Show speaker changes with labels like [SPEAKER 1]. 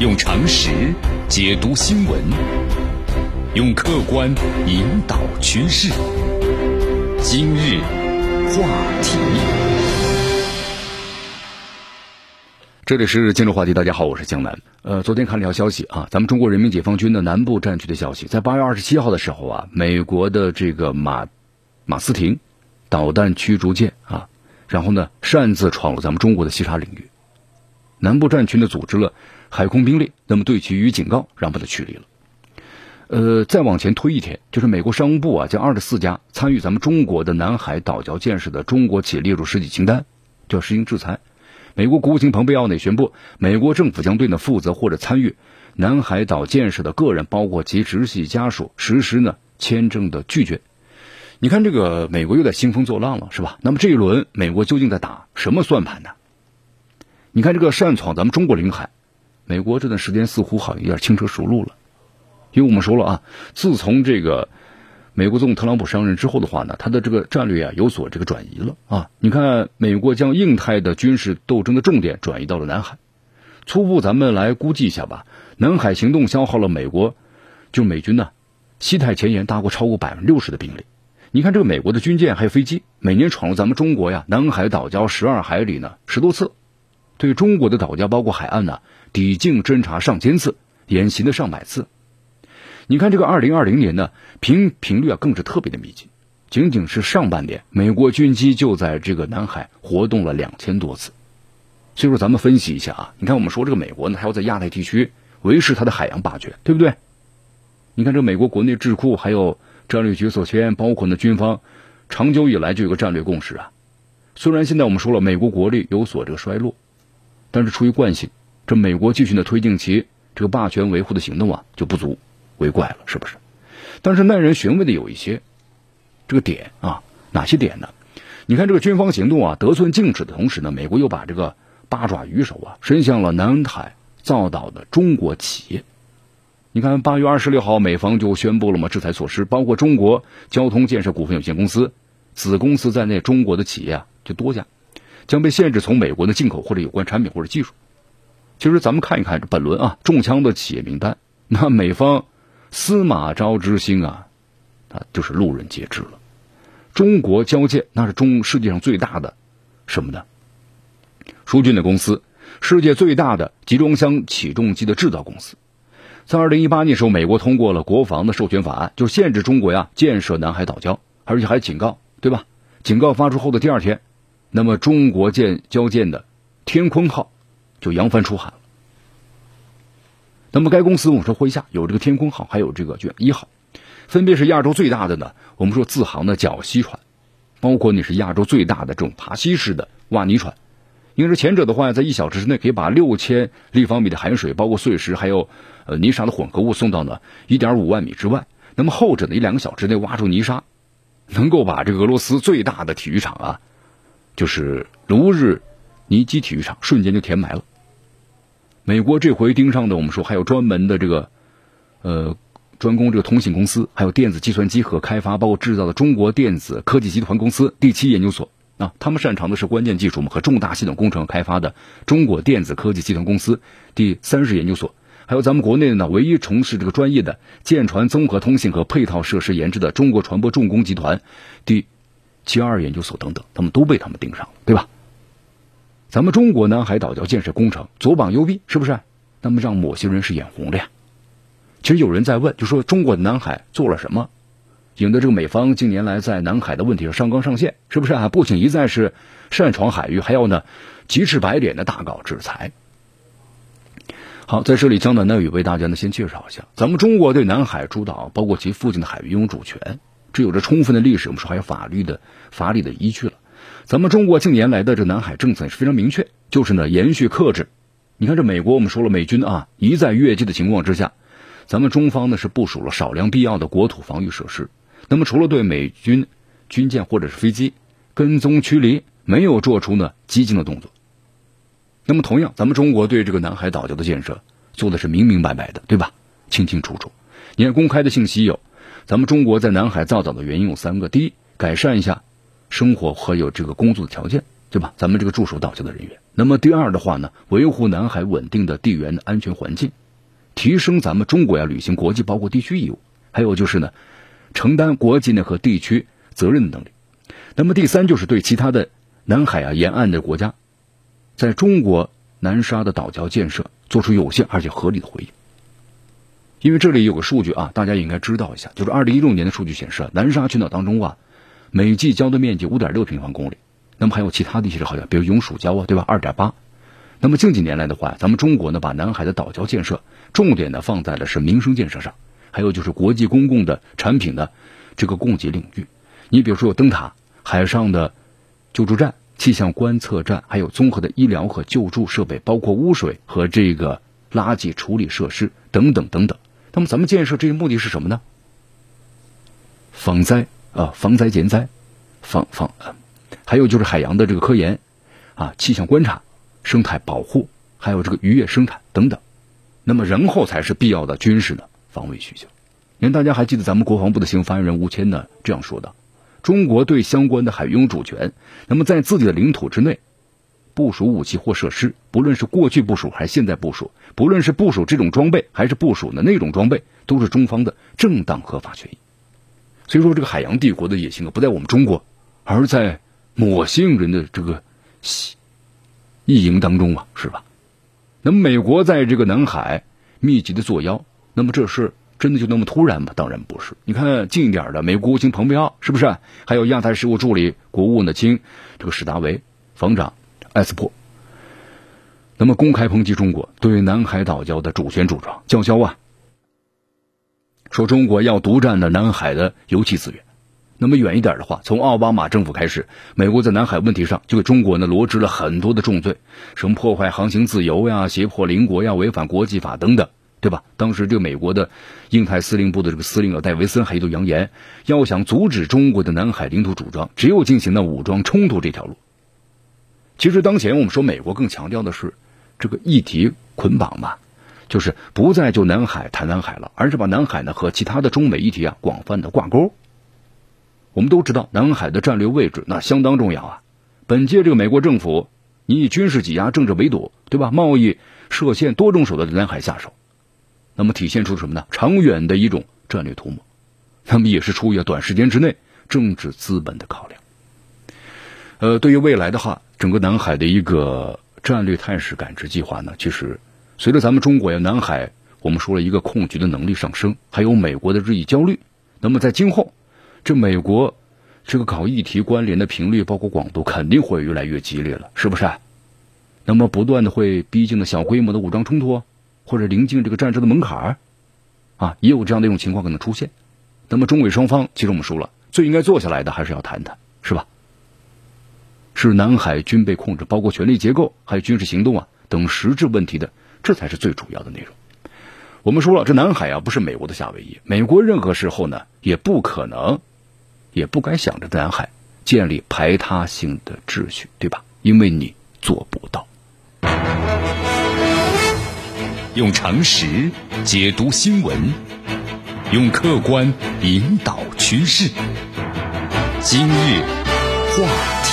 [SPEAKER 1] 用常识解读新闻，用客观引导趋势。今日话题，这里是今日话题。大家好，我是江南。呃，昨天看了一条消息啊，咱们中国人民解放军的南部战区的消息，在八月二十七号的时候啊，美国的这个马马斯廷导弹驱逐舰啊，然后呢擅自闯入咱们中国的西沙领域，南部战区呢组织了。海空兵力，那么对其予以警告，然后把他驱离了。呃，再往前推一天，就是美国商务部啊，将二十四家参与咱们中国的南海岛礁建设的中国企业列入实体清单，就要实行制裁。美国国务卿蓬佩奥呢宣布，美国政府将对呢负责或者参与南海岛建设的个人，包括其直系家属，实施呢签证的拒绝。你看，这个美国又在兴风作浪了，是吧？那么这一轮美国究竟在打什么算盘呢？你看，这个擅闯咱们中国领海。美国这段时间似乎好像有点轻车熟路了，因为我们说了啊，自从这个美国总统特朗普上任之后的话呢，他的这个战略啊有所这个转移了啊。你看，美国将印太的军事斗争的重点转移到了南海。初步咱们来估计一下吧，南海行动消耗了美国就美军呢西太前沿大过超过百分之六十的兵力。你看这个美国的军舰还有飞机，每年闯入咱们中国呀南海岛礁十二海里呢十多次，对中国的岛礁包括海岸呢。抵近侦察上千次，演习的上百次。你看这个二零二零年呢，频频率啊更是特别的密集。仅仅是上半年，美国军机就在这个南海活动了两千多次。所以说，咱们分析一下啊，你看我们说这个美国呢，还要在亚太地区维持它的海洋霸权，对不对？你看这美国国内智库还有战略决策圈，包括呢军方，长久以来就有个战略共识啊。虽然现在我们说了美国国力有所这个衰落，但是出于惯性。这美国继续的推进其这个霸权维护的行动啊，就不足为怪了，是不是？但是耐人寻味的有一些这个点啊，哪些点呢？你看这个军方行动啊，得寸进尺的同时呢，美国又把这个八爪鱼手啊伸向了南海造岛的中国企业。你看八月二十六号，美方就宣布了嘛制裁措施，包括中国交通建设股份有限公司子公司在内，中国的企业啊就多家将被限制从美国的进口或者有关产品或者技术。其实咱们看一看本轮啊中枪的企业名单，那美方司马昭之心啊，啊就是路人皆知了。中国交建那是中世界上最大的什么呢？疏浚的公司，世界最大的集装箱起重机的制造公司。在二零一八年时候，美国通过了国防的授权法案，就限制中国呀建设南海岛礁，而且还警告，对吧？警告发出后的第二天，那么中国建交建的天鲲号。就扬帆出海了。那么该公司我们说麾下有这个天空号，还有这个卷一号，分别是亚洲最大的呢。我们说自航的绞吸船，包括你是亚洲最大的这种爬吸式的挖泥船。因为前者的话，在一小时之内可以把六千立方米的海水，包括碎石还有呃泥沙的混合物送到呢一点五万米之外。那么后者呢，一两个小时内挖出泥沙，能够把这个俄罗斯最大的体育场啊，就是卢日尼基体育场瞬间就填埋了。美国这回盯上的，我们说还有专门的这个，呃，专攻这个通信公司，还有电子计算机和开发，包括制造的中国电子科技集团公司第七研究所啊，他们擅长的是关键技术嘛和重大系统工程开发的中国电子科技集团公司第三十研究所，还有咱们国内的呢唯一从事这个专业的舰船综合通信和配套设施研制的中国船舶重工集团第七二研究所等等，他们都被他们盯上了，对吧？咱们中国南海岛礁建设工程左膀右臂，是不是？那么让某些人是眼红的呀。其实有人在问，就说中国的南海做了什么，引得这个美方近年来在南海的问题上上纲上线，是不是啊？不仅一再是擅闯海域，还要呢急赤白脸的大搞制裁。好，在这里江南呢，也为大家呢先介绍一下，咱们中国对南海诸岛，包括其附近的海域拥有主权，这有着充分的历史，我们说还有法律的法理的依据了。咱们中国近年来的这南海政策也是非常明确，就是呢延续克制。你看这美国，我们说了美军啊一再越界的情况之下，咱们中方呢是部署了少量必要的国土防御设施。那么除了对美军军舰或者是飞机跟踪驱离，没有做出呢激进的动作。那么同样，咱们中国对这个南海岛礁的建设做的是明明白白的，对吧？清清楚楚。你看公开的信息有，咱们中国在南海造岛的原因有三个：第一，改善一下。生活和有这个工作的条件，对吧？咱们这个驻守岛礁的人员。那么第二的话呢，维护南海稳定的地缘的安全环境，提升咱们中国要履行国际包括地区义务，还有就是呢，承担国际呢和地区责任的能力。那么第三就是对其他的南海啊沿岸的国家，在中国南沙的岛礁建设做出有限而且合理的回应。因为这里有个数据啊，大家应该知道一下，就是二零一六年的数据显示，南沙群岛当中啊，每季礁的面积五点六平方公里。那么还有其他的一些好像，比如永暑礁啊，对吧？二点八。那么近几年来的话，咱们中国呢，把南海的岛礁建设重点呢放在了是民生建设上，还有就是国际公共的产品的这个供给领域。你比如说有灯塔、海上的救助站、气象观测站，还有综合的医疗和救助设备，包括污水和这个垃圾处理设施等等等等。那么咱们建设这些目的是什么呢？防灾啊，防灾减灾，防防。还有就是海洋的这个科研，啊，气象观察、生态保护，还有这个渔业生产等等，那么然后才是必要的军事的防卫需求。您大家还记得咱们国防部的新闻发言人吴谦呢这样说的：中国对相关的海域拥有主权，那么在自己的领土之内部署武器或设施，不论是过去部署还是现在部署，不论是部署这种装备还是部署的那种装备，都是中方的正当合法权益。所以说，这个海洋帝国的野心啊，不在我们中国，而在。某些人的这个意淫当中啊，是吧？那么美国在这个南海密集的作妖，那么这事真的就那么突然吗？当然不是。你看近一点的，美国国务卿蓬佩奥是不是？还有亚太事务助理国务卿这个史达维防长埃斯珀，那么公开抨击中国对南海岛礁的主权主张叫嚣啊，说中国要独占的南海的油气资源。那么远一点的话，从奥巴马政府开始，美国在南海问题上就给中国呢罗织了很多的重罪，什么破坏航行自由呀、胁迫邻国呀、违反国际法等等，对吧？当时这个美国的印太司令部的这个司令戴维森还一度扬言，要想阻止中国的南海领土主张，只有进行了武装冲突这条路。其实当前我们说美国更强调的是这个议题捆绑嘛，就是不再就南海谈南海了，而是把南海呢和其他的中美议题啊广泛的挂钩。我们都知道南海的战略位置那相当重要啊。本届这个美国政府，你以军事挤压、政治围堵，对吧？贸易设限，多种手段在南海下手，那么体现出什么呢？长远的一种战略图谋，那么也是出于短时间之内政治资本的考量。呃，对于未来的话，整个南海的一个战略态势感知计划呢，其实随着咱们中国呀南海，我们说了一个控局的能力上升，还有美国的日益焦虑，那么在今后。这美国这个搞议题关联的频率，包括广度，肯定会越来越激烈了，是不是？那么不断的会逼近的小规模的武装冲突，或者临近这个战争的门槛儿，啊，也有这样的一种情况可能出现。那么中美双方，其实我们说了，最应该坐下来的还是要谈谈，是吧？是南海军备控制，包括权力结构，还有军事行动啊等实质问题的，这才是最主要的内容。我们说了，这南海啊不是美国的夏威夷，美国任何时候呢也不可能。也不该想着在南海建立排他性的秩序，对吧？因为你做不到。
[SPEAKER 2] 用常识解读新闻，用客观引导趋势。今日话题。